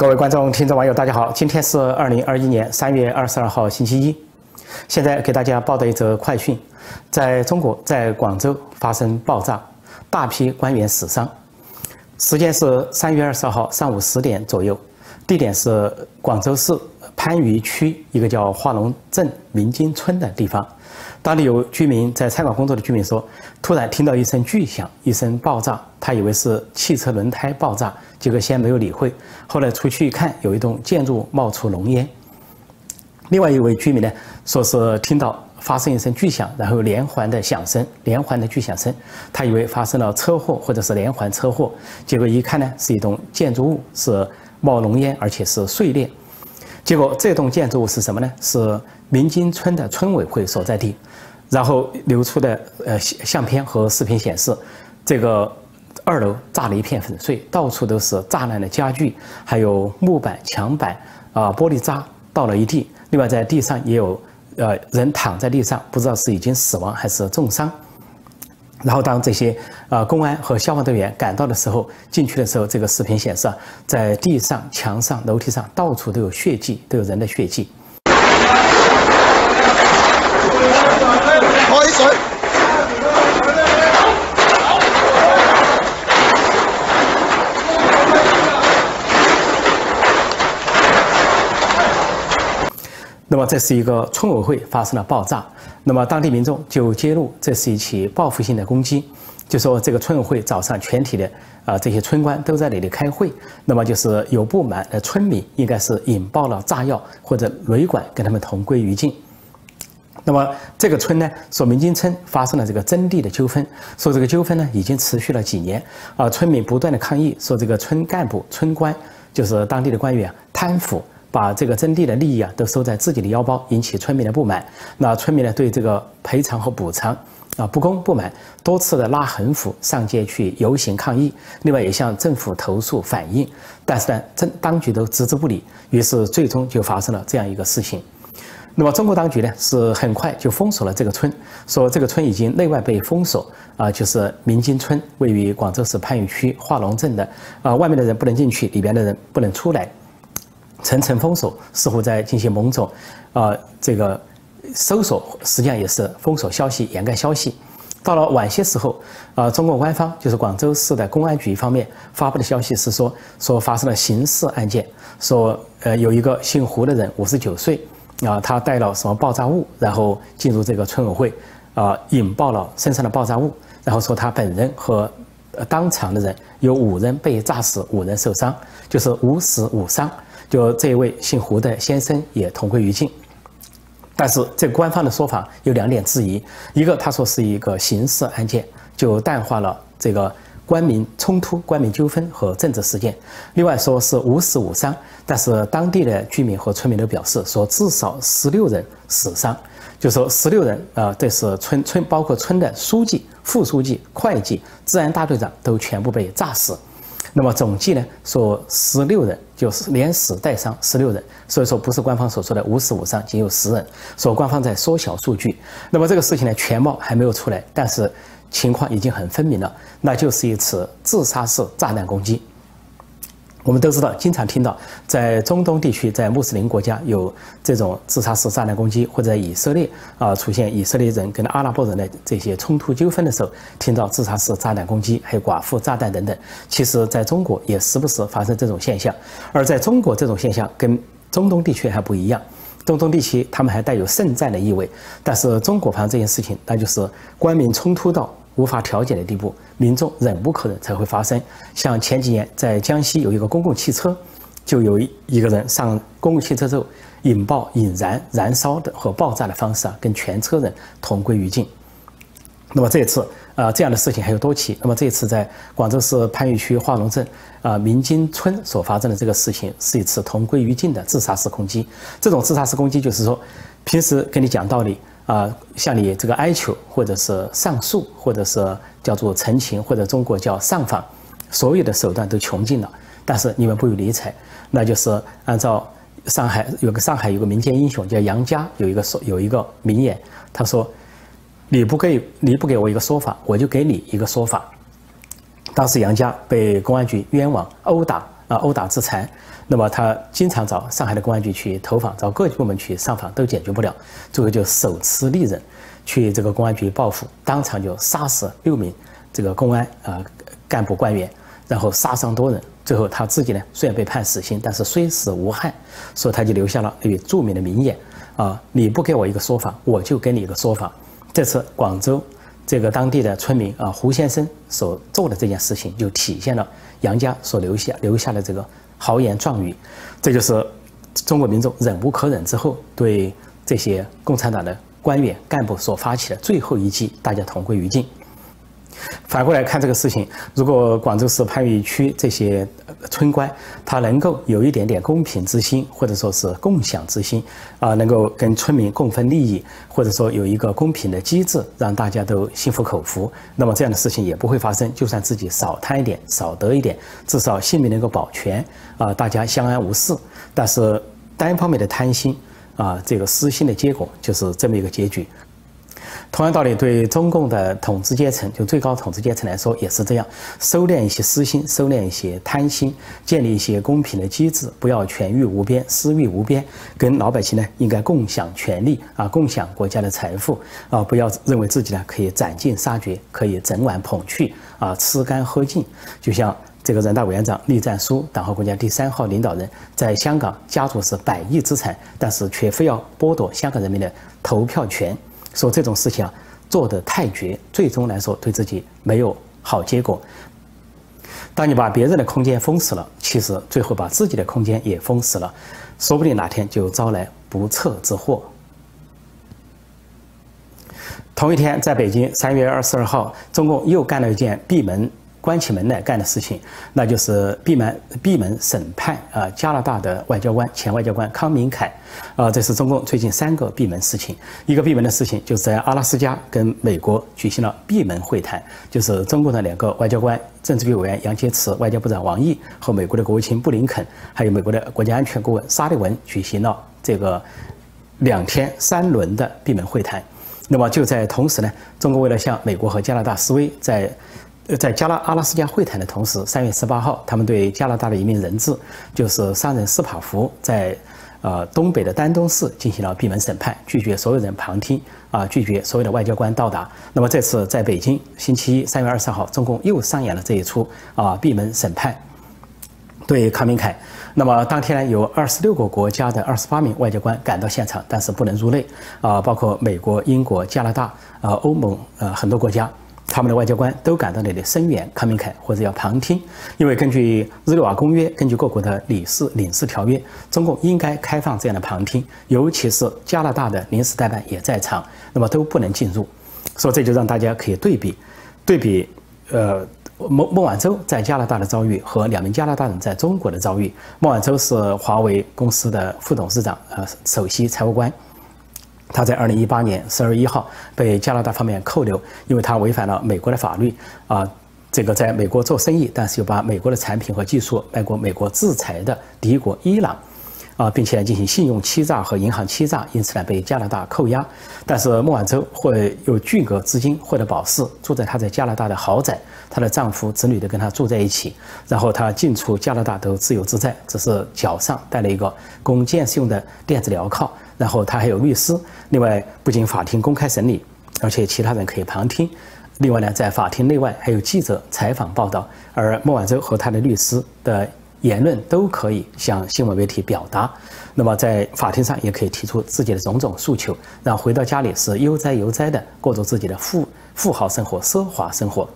各位观众、听众、网友，大家好！今天是二零二一年三月二十二号，星期一。现在给大家报的一则快讯：在中国，在广州发生爆炸，大批官员死伤。时间是三月二十二号上午十点左右，地点是广州市番禺区一个叫化龙镇明金村的地方。当地有居民在餐馆工作的居民说，突然听到一声巨响，一声爆炸，他以为是汽车轮胎爆炸，结果先没有理会，后来出去一看，有一栋建筑冒出浓烟。另外一位居民呢，说是听到发生一声巨响，然后连环的响声，连环的巨响声，他以为发生了车祸或者是连环车祸，结果一看呢，是一栋建筑物是冒浓烟，而且是碎裂。结果这栋建筑物是什么呢？是明金村的村委会所在地。然后流出的呃相片和视频显示，这个二楼炸了一片粉碎，到处都是炸烂的家具，还有木板、墙板啊，玻璃渣倒了一地。另外在地上也有呃人躺在地上，不知道是已经死亡还是重伤。然后当这些呃公安和消防队员赶到的时候，进去的时候，这个视频显示，在地上、墙上、楼梯上到处都有血迹，都有人的血迹。那么这是一个村委会发生了爆炸，那么当地民众就揭露这是一起报复性的攻击，就说这个村委会早上全体的啊这些村官都在那里开会，那么就是有不满的村民应该是引爆了炸药或者雷管跟他们同归于尽。那么这个村呢说明金村发生了这个征地的纠纷，说这个纠纷呢已经持续了几年啊，村民不断的抗议说这个村干部村官就是当地的官员贪腐。把这个征地的利益啊都收在自己的腰包，引起村民的不满。那村民呢对这个赔偿和补偿啊不公不满，多次的拉横幅上街去游行抗议。另外也向政府投诉反映，但是呢政当局都置之不理。于是最终就发生了这样一个事情。那么中国当局呢是很快就封锁了这个村，说这个村已经内外被封锁啊，就是明金村位于广州市番禺区化龙镇的啊，外面的人不能进去，里边的人不能出来。层层封锁，似乎在进行某种，啊，这个搜索，实际上也是封锁消息、掩盖消息。到了晚些时候，啊，中国官方就是广州市的公安局方面发布的消息是说，说发生了刑事案件，说呃有一个姓胡的人，五十九岁，啊，他带了什么爆炸物，然后进入这个村委会，啊，引爆了身上的爆炸物，然后说他本人和当场的人有五人被炸死，五人受伤，就是五死五伤。就这一位姓胡的先生也同归于尽，但是这官方的说法有两点质疑：一个他说是一个刑事案件，就淡化了这个官民冲突、官民纠纷和政治事件；另外说是无死无伤，但是当地的居民和村民都表示说至少十六人死伤，就说十六人啊，这是村村包括村的书记、副书记、会计、治安大队长都全部被炸死。那么总计呢，说十六人，就是连死带伤十六人，所以说不是官方所说的五死五伤，仅有十人。说官方在缩小数据。那么这个事情呢，全貌还没有出来，但是情况已经很分明了，那就是一次自杀式炸弹攻击。我们都知道，经常听到在中东地区，在穆斯林国家有这种自杀式炸弹攻击，或者以色列啊出现以色列人跟阿拉伯人的这些冲突纠纷的时候，听到自杀式炸弹攻击，还有寡妇炸弹等等。其实，在中国也时不时发生这种现象。而在中国，这种现象跟中东地区还不一样。中东地区他们还带有圣战的意味，但是中国方这件事情，那就是官民冲突到。无法调解的地步，民众忍无可忍才会发生。像前几年在江西有一个公共汽车，就有一一个人上公共汽车之后引爆、引燃、燃烧的和爆炸的方式啊，跟全车人同归于尽。那么这次啊，这样的事情还有多起。那么这次在广州市番禺区化龙镇啊明金村所发生的这个事情，是一次同归于尽的自杀式攻击。这种自杀式攻击就是说，平时跟你讲道理。啊，向你这个哀求，或者是上诉，或者是叫做陈情，或者中国叫上访，所有的手段都穷尽了，但是你们不予理睬，那就是按照上海有个上海有个民间英雄叫杨家，有一个说有一个名言，他说：“你不给你不给我一个说法，我就给你一个说法。”当时杨家被公安局冤枉、殴打，啊殴打致残。那么他经常找上海的公安局去投访，找各级部门去上访，都解决不了。最后就手持利刃去这个公安局报复，当场就杀死六名这个公安啊干部官员，然后杀伤多人。最后他自己呢，虽然被判死刑，但是虽死无憾，所以他就留下了那著名的名言啊：“你不给我一个说法，我就给你一个说法。”这次广州这个当地的村民啊，胡先生所做的这件事情，就体现了杨家所留下留下的这个豪言壮语。这就是中国民众忍无可忍之后，对这些共产党的官员干部所发起的最后一击，大家同归于尽。反过来看这个事情，如果广州市番禺区这些村官他能够有一点点公平之心，或者说是共享之心，啊，能够跟村民共分利益，或者说有一个公平的机制，让大家都心服口服，那么这样的事情也不会发生。就算自己少贪一点、少得一点，至少性命能够保全，啊，大家相安无事。但是单方面的贪心，啊，这个私心的结果就是这么一个结局。同样道理，对中共的统治阶层，就最高统治阶层来说，也是这样：收敛一些私心，收敛一些贪心，建立一些公平的机制，不要权欲无边、私欲无边，跟老百姓呢应该共享权利啊，共享国家的财富啊，不要认为自己呢可以斩尽杀绝，可以整碗捧去啊，吃干喝尽。就像这个人大委员长栗战书，党和国家第三号领导人，在香港家族是百亿资产，但是却非要剥夺香港人民的投票权。说这种事情啊，做得太绝，最终来说对自己没有好结果。当你把别人的空间封死了，其实最后把自己的空间也封死了，说不定哪天就招来不测之祸。同一天，在北京三月二十二号，中共又干了一件闭门。关起门来干的事情，那就是闭门闭门审判啊，加拿大的外交官前外交官康明凯，啊，这是中共最近三个闭门事情。一个闭门的事情，就是在阿拉斯加跟美国举行了闭门会谈，就是中共的两个外交官，政治局委员杨洁篪、外交部长王毅和美国的国务卿布林肯，还有美国的国家安全顾问沙利文举行了这个两天三轮的闭门会谈。那么就在同时呢，中国为了向美国和加拿大示威，在呃在加拉阿拉斯加会谈的同时，三月十八号，他们对加拿大的一名人质，就是商人斯帕福，在呃东北的丹东市进行了闭门审判，拒绝所有人旁听啊，拒绝所有的外交官到达。那么这次在北京，星期一三月二十号，中共又上演了这一出啊闭门审判，对康明凯。那么当天呢，有二十六个国家的二十八名外交官赶到现场，但是不能入内啊，包括美国、英国、加拿大啊、欧盟呃很多国家。他们的外交官都赶到那里声援康明凯，或者要旁听，因为根据日内瓦公约，根据各国的理事领事条约，中共应该开放这样的旁听，尤其是加拿大的临时代办也在场，那么都不能进入。所以这就让大家可以对比，对比，呃，孟孟晚舟在加拿大的遭遇和两名加拿大人在中国的遭遇。孟晚舟是华为公司的副董事长，呃，首席财务官。他在二零一八年十二月一号被加拿大方面扣留，因为他违反了美国的法律啊，这个在美国做生意，但是又把美国的产品和技术卖过美国制裁的敌国伊朗，啊，并且进行信用欺诈和银行欺诈，因此呢被加拿大扣押。但是孟晚舟会有巨额资金，获得保释，住在她在加拿大的豪宅，她的丈夫、子女都跟她住在一起，然后她进出加拿大都自由自在，只是脚上带了一个供监视用的电子镣铐。然后他还有律师，另外不仅法庭公开审理，而且其他人可以旁听。另外呢，在法庭内外还有记者采访报道，而孟晚舟和他的律师的言论都可以向新闻媒体表达。那么在法庭上也可以提出自己的种种诉求，然后回到家里是悠哉悠哉的过着自己的富富豪生活、奢华生活。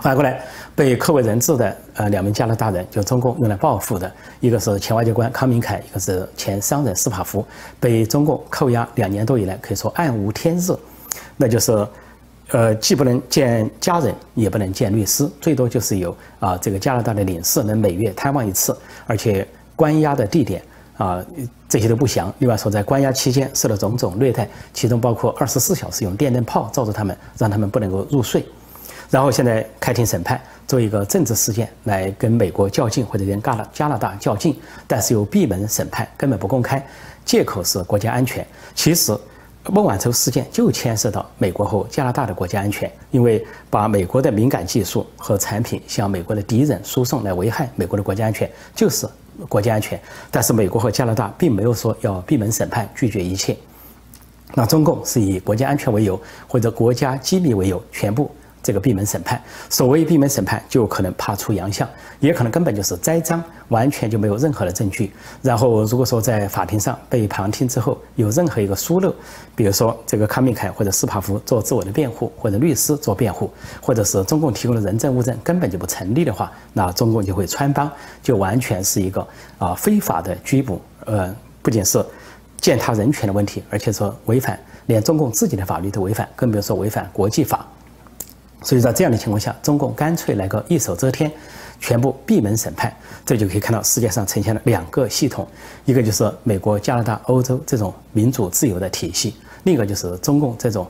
反过来，被扣为人质的呃两名加拿大人，就中共用来报复的，一个是前外交官康明凯，一个是前商人斯帕夫，被中共扣押两年多以来，可以说暗无天日，那就是，呃，既不能见家人，也不能见律师，最多就是有啊这个加拿大的领事能每月探望一次，而且关押的地点啊这些都不详。另外说，在关押期间受到种种虐待，其中包括二十四小时用电灯泡照着他们，让他们不能够入睡。然后现在开庭审判，做一个政治事件来跟美国较劲，或者跟加拿加拿大较劲，但是有闭门审判，根本不公开，借口是国家安全。其实，孟晚舟事件就牵涉到美国和加拿大的国家安全，因为把美国的敏感技术和产品向美国的敌人输送来危害美国的国家安全，就是国家安全。但是美国和加拿大并没有说要闭门审判，拒绝一切。那中共是以国家安全为由或者国家机密为由，全部。这个闭门审判，所谓闭门审判，就可能怕出洋相，也可能根本就是栽赃，完全就没有任何的证据。然后，如果说在法庭上被旁听之后有任何一个疏漏，比如说这个康明凯或者斯帕夫做自我的辩护，或者律师做辩护，或者是中共提供的人证物证根本就不成立的话，那中共就会穿帮，就完全是一个啊非法的拘捕。呃，不仅是践踏人权的问题，而且说违反连中共自己的法律都违反，更不要说违反国际法。所以在这样的情况下，中共干脆来个一手遮天，全部闭门审判，这就可以看到世界上呈现了两个系统，一个就是美国、加拿大、欧洲这种民主自由的体系，另一个就是中共这种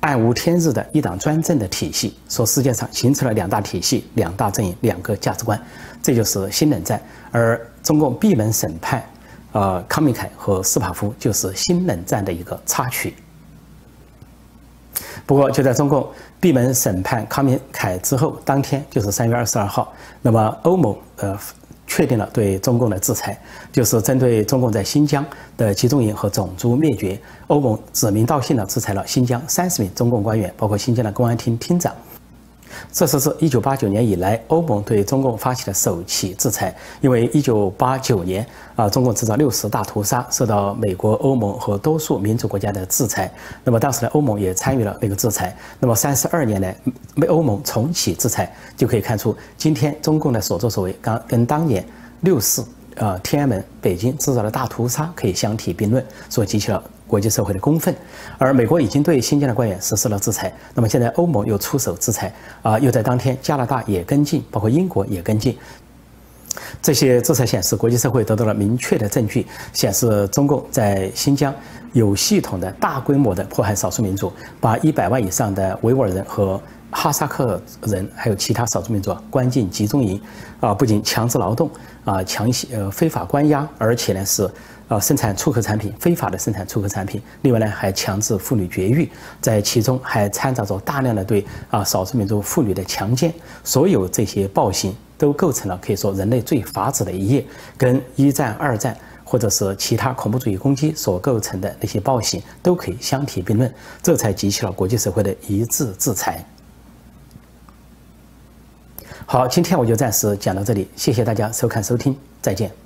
暗无天日的一党专政的体系。说世界上形成了两大体系、两大阵营、两个价值观，这就是新冷战。而中共闭门审判，呃，康明凯和斯帕夫就是新冷战的一个插曲。不过，就在中共闭门审判康明凯之后，当天就是三月二十二号，那么欧盟呃确定了对中共的制裁，就是针对中共在新疆的集中营和种族灭绝，欧盟指名道姓的制裁了新疆三十名中共官员，包括新疆的公安厅厅长。这是自一九八九年以来，欧盟对中共发起的首起制裁。因为一九八九年啊，中共制造六十大屠杀，受到美国、欧盟和多数民主国家的制裁。那么当时呢，欧盟也参与了那个制裁。那么三十二年来，被欧盟重启制裁，就可以看出今天中共的所作所为，刚跟当年六四啊天安门、北京制造的大屠杀可以相提并论，所激起了。国际社会的公愤，而美国已经对新疆的官员实施了制裁。那么现在欧盟又出手制裁，啊，又在当天加拿大也跟进，包括英国也跟进。这些制裁显示，国际社会得到了明确的证据，显示中共在新疆有系统的大规模的迫害少数民族，把一百万以上的维吾尔人和哈萨克人，还有其他少数民族关进集中营，啊，不仅强制劳动，啊，强行呃非法关押，而且呢是。啊，生产出口产品，非法的生产出口产品。另外呢，还强制妇女绝育，在其中还掺杂着大量的对啊少数民族妇女的强奸。所有这些暴行都构成了可以说人类最法子的一页，跟一战、二战或者是其他恐怖主义攻击所构成的那些暴行都可以相提并论。这才激起了国际社会的一致制裁。好，今天我就暂时讲到这里，谢谢大家收看收听，再见。